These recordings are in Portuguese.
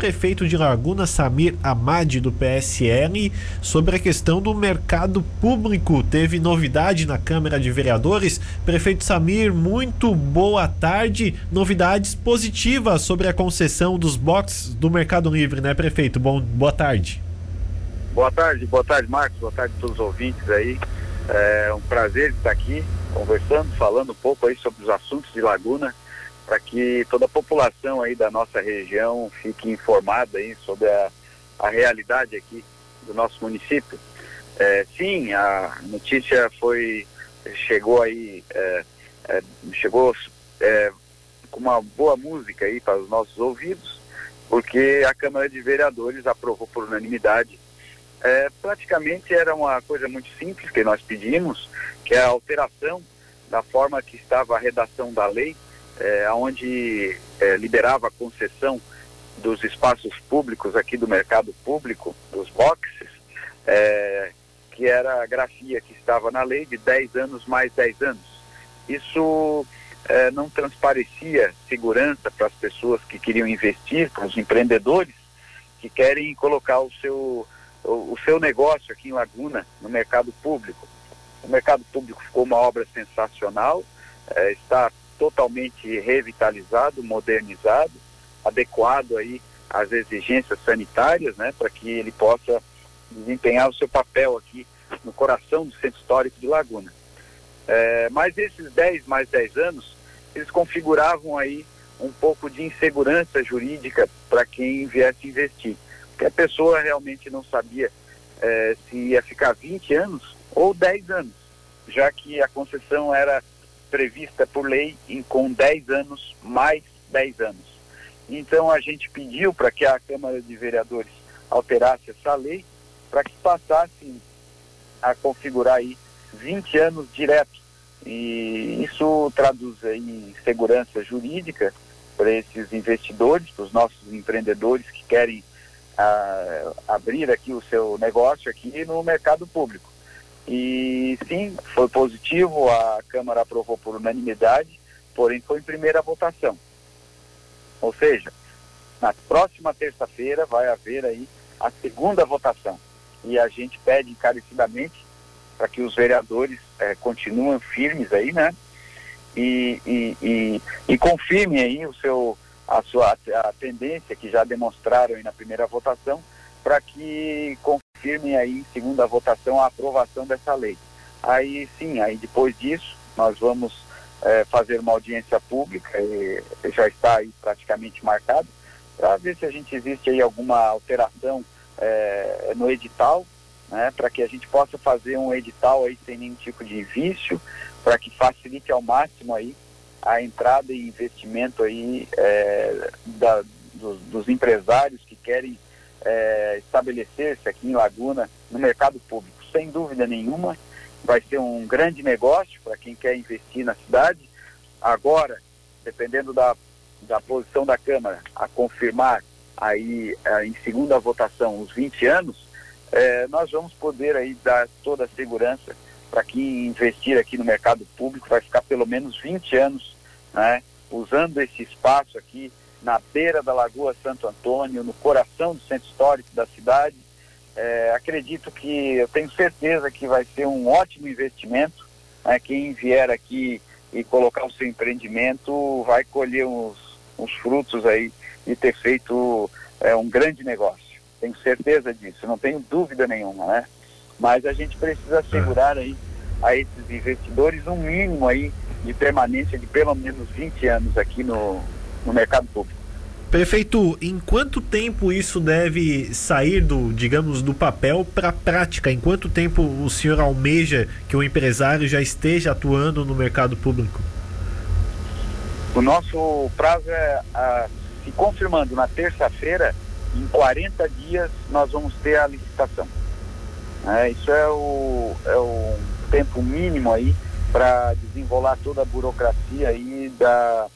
prefeito de Laguna, Samir Amadi, do PSL, sobre a questão do mercado público. Teve novidade na Câmara de Vereadores. Prefeito Samir, muito boa tarde. Novidades positivas sobre a concessão dos boxes do Mercado Livre, né, prefeito? Bom, boa tarde. Boa tarde, boa tarde, Marcos. Boa tarde a todos os ouvintes aí. É um prazer estar aqui conversando, falando um pouco aí sobre os assuntos de Laguna para que toda a população aí da nossa região fique informada aí sobre a, a realidade aqui do nosso município. É, sim, a notícia foi chegou aí é, é, chegou é, com uma boa música aí para os nossos ouvidos, porque a Câmara de Vereadores aprovou por unanimidade. É, praticamente era uma coisa muito simples que nós pedimos, que é a alteração da forma que estava a redação da lei é, onde é, liberava a concessão dos espaços públicos aqui do mercado público, dos boxes, é, que era a grafia que estava na lei de 10 anos mais 10 anos. Isso é, não transparecia segurança para as pessoas que queriam investir, para os empreendedores que querem colocar o seu, o, o seu negócio aqui em Laguna, no mercado público. O mercado público ficou uma obra sensacional, é, está totalmente revitalizado, modernizado, adequado aí às exigências sanitárias, né, para que ele possa desempenhar o seu papel aqui no coração do centro histórico de Laguna. É, mas esses 10 mais 10 anos, eles configuravam aí um pouco de insegurança jurídica para quem viesse investir, porque a pessoa realmente não sabia é, se ia ficar 20 anos ou 10 anos, já que a concessão era prevista por lei em, com 10 anos mais 10 anos. Então a gente pediu para que a Câmara de Vereadores alterasse essa lei para que passasse a configurar aí 20 anos direto. E isso traduz em segurança jurídica para esses investidores, para os nossos empreendedores que querem ah, abrir aqui o seu negócio aqui no mercado público. E sim, foi positivo, a Câmara aprovou por unanimidade, porém foi em primeira votação. Ou seja, na próxima terça-feira vai haver aí a segunda votação. E a gente pede encarecidamente para que os vereadores eh, continuem firmes aí, né? E, e, e, e confirmem aí o seu, a sua a tendência que já demonstraram aí na primeira votação para que confirmem aí em segunda votação a aprovação dessa lei. Aí sim, aí depois disso nós vamos é, fazer uma audiência pública, e, já está aí praticamente marcado, para ver se a gente existe aí alguma alteração é, no edital, né, para que a gente possa fazer um edital aí sem nenhum tipo de vício, para que facilite ao máximo aí a entrada e investimento aí é, da, dos, dos empresários que querem é, estabelecer-se aqui em Laguna no mercado público. Sem dúvida nenhuma, vai ser um grande negócio para quem quer investir na cidade. Agora, dependendo da, da posição da Câmara a confirmar aí é, em segunda votação os 20 anos, é, nós vamos poder aí dar toda a segurança para quem investir aqui no mercado público, vai ficar pelo menos 20 anos né, usando esse espaço aqui na beira da Lagoa Santo Antônio, no coração do centro histórico da cidade. É, acredito que, eu tenho certeza que vai ser um ótimo investimento. Né? Quem vier aqui e colocar o seu empreendimento vai colher os, os frutos aí de ter feito é, um grande negócio. Tenho certeza disso, não tenho dúvida nenhuma, né? Mas a gente precisa assegurar aí a esses investidores um mínimo aí de permanência de pelo menos 20 anos aqui no, no mercado público. Prefeito, em quanto tempo isso deve sair do, digamos, do papel para a prática? Em quanto tempo o senhor almeja que o empresário já esteja atuando no mercado público? O nosso prazo é, a, se confirmando na terça-feira, em 40 dias nós vamos ter a licitação. É, isso é o, é o tempo mínimo aí para desenrolar toda a burocracia aí da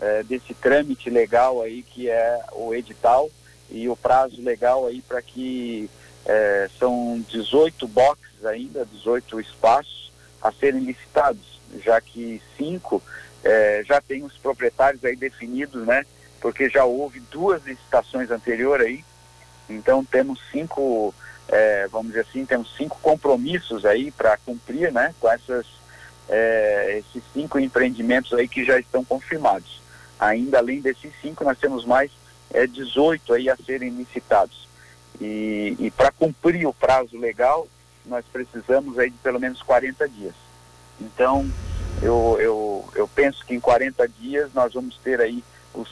é, desse trâmite legal aí que é o edital e o prazo legal aí para que é, são 18 boxes ainda, 18 espaços a serem licitados, já que cinco é, já tem os proprietários aí definidos, né, porque já houve duas licitações anteriores aí, então temos cinco, é, vamos dizer assim, temos cinco compromissos aí para cumprir, né, com essas, é, esses cinco empreendimentos aí que já estão confirmados. Ainda além desses cinco, nós temos mais é, 18 aí a serem licitados. E, e para cumprir o prazo legal, nós precisamos aí de pelo menos 40 dias. Então, eu, eu, eu penso que em 40 dias nós vamos ter aí os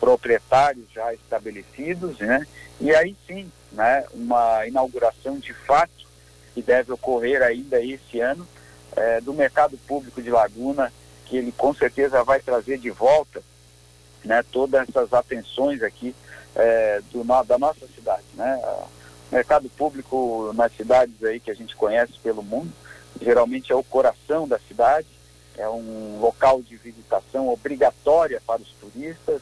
proprietários já estabelecidos, né? E aí sim, né, uma inauguração de fato que deve ocorrer ainda esse ano é, do mercado público de Laguna, que ele com certeza vai trazer de volta, né, todas essas atenções aqui é, do, da nossa cidade, né? O mercado público nas cidades aí que a gente conhece pelo mundo, geralmente é o coração da cidade, é um local de visitação obrigatória para os turistas,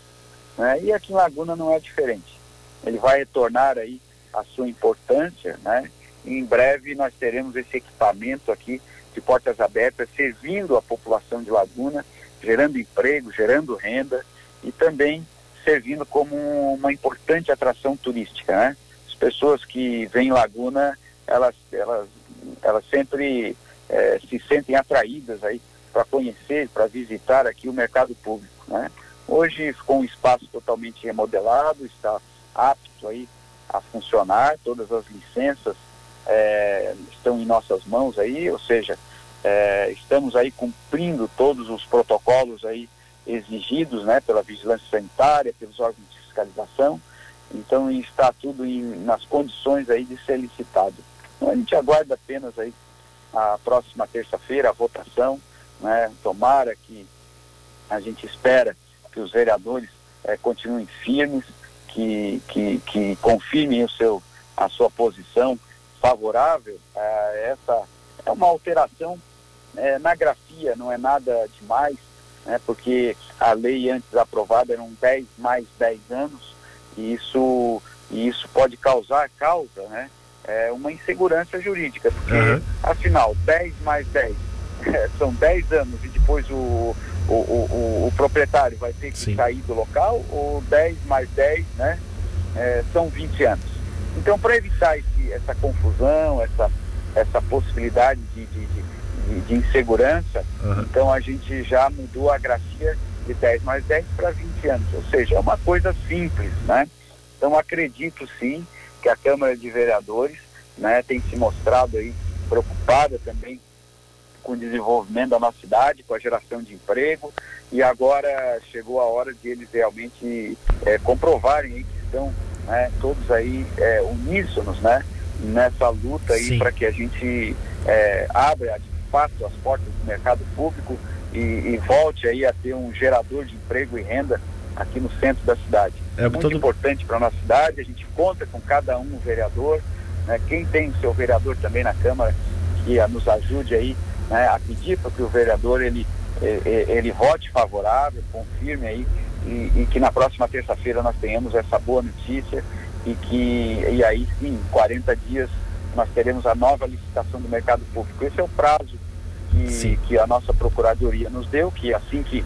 né? E aqui em Laguna não é diferente. Ele vai retornar aí a sua importância, né? Em breve nós teremos esse equipamento aqui de portas abertas servindo a população de Laguna, gerando emprego, gerando renda e também servindo como uma importante atração turística, né? As pessoas que vêm Laguna, elas, elas, elas sempre é, se sentem atraídas aí para conhecer, para visitar aqui o mercado público, né? Hoje ficou um espaço totalmente remodelado, está apto aí a funcionar, todas as licenças é, estão em nossas mãos aí, ou seja, é, estamos aí cumprindo todos os protocolos aí exigidos, né, pela vigilância sanitária, pelos órgãos de fiscalização, então está tudo em, nas condições aí de ser licitado. Então a gente aguarda apenas aí a próxima terça-feira a votação, né, tomara que a gente espera que os vereadores eh, continuem firmes, que, que, que confirmem o seu, a sua posição favorável a essa é uma alteração eh, na grafia, não é nada demais, né, porque a lei antes aprovada eram 10 mais 10 anos, e isso, e isso pode causar, causa, né, é, uma insegurança jurídica, porque uhum. afinal, 10 mais 10 são 10 anos e depois o, o, o, o, proprietário vai ter que Sim. sair do local, ou 10 mais 10, né? É, são 20 anos. Então, para evitar esse, essa confusão, essa, essa possibilidade de, de, de, de insegurança, uhum. então a gente já mudou a grafia de 10 mais 10 para 20 anos. Ou seja, é uma coisa simples, né? Então, acredito sim que a Câmara de Vereadores né, tem se mostrado aí preocupada também com o desenvolvimento da nossa cidade, com a geração de emprego, e agora chegou a hora de eles realmente é, comprovarem que estão né, todos aí é, uníssonos né, nessa luta aí para que a gente é, abra de fato as portas do mercado público e, e, volte aí a ter um gerador de emprego e renda aqui no centro da cidade. É muito todo... importante para a nossa cidade, a gente conta com cada um vereador, né, quem tem o seu vereador também na Câmara, que a, nos ajude aí né, a pedir para que o vereador ele, ele, ele vote favorável, confirme aí e, e que na próxima terça-feira nós tenhamos essa boa notícia e que e aí sim, em 40 dias nós teremos a nova licitação do mercado público. Esse é o prazo que, que a nossa procuradoria nos deu, que assim que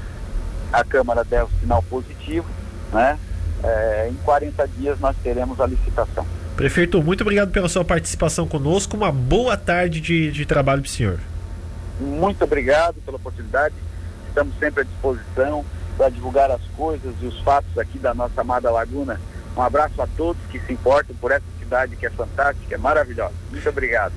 a Câmara der o sinal positivo, né, é, em 40 dias nós teremos a licitação. Prefeito, muito obrigado pela sua participação conosco. Uma boa tarde de, de trabalho para o senhor. Muito obrigado pela oportunidade. Estamos sempre à disposição para divulgar as coisas e os fatos aqui da nossa amada Laguna. Um abraço a todos que se importam por essa cidade que é fantástica, é maravilhosa. Muito obrigado.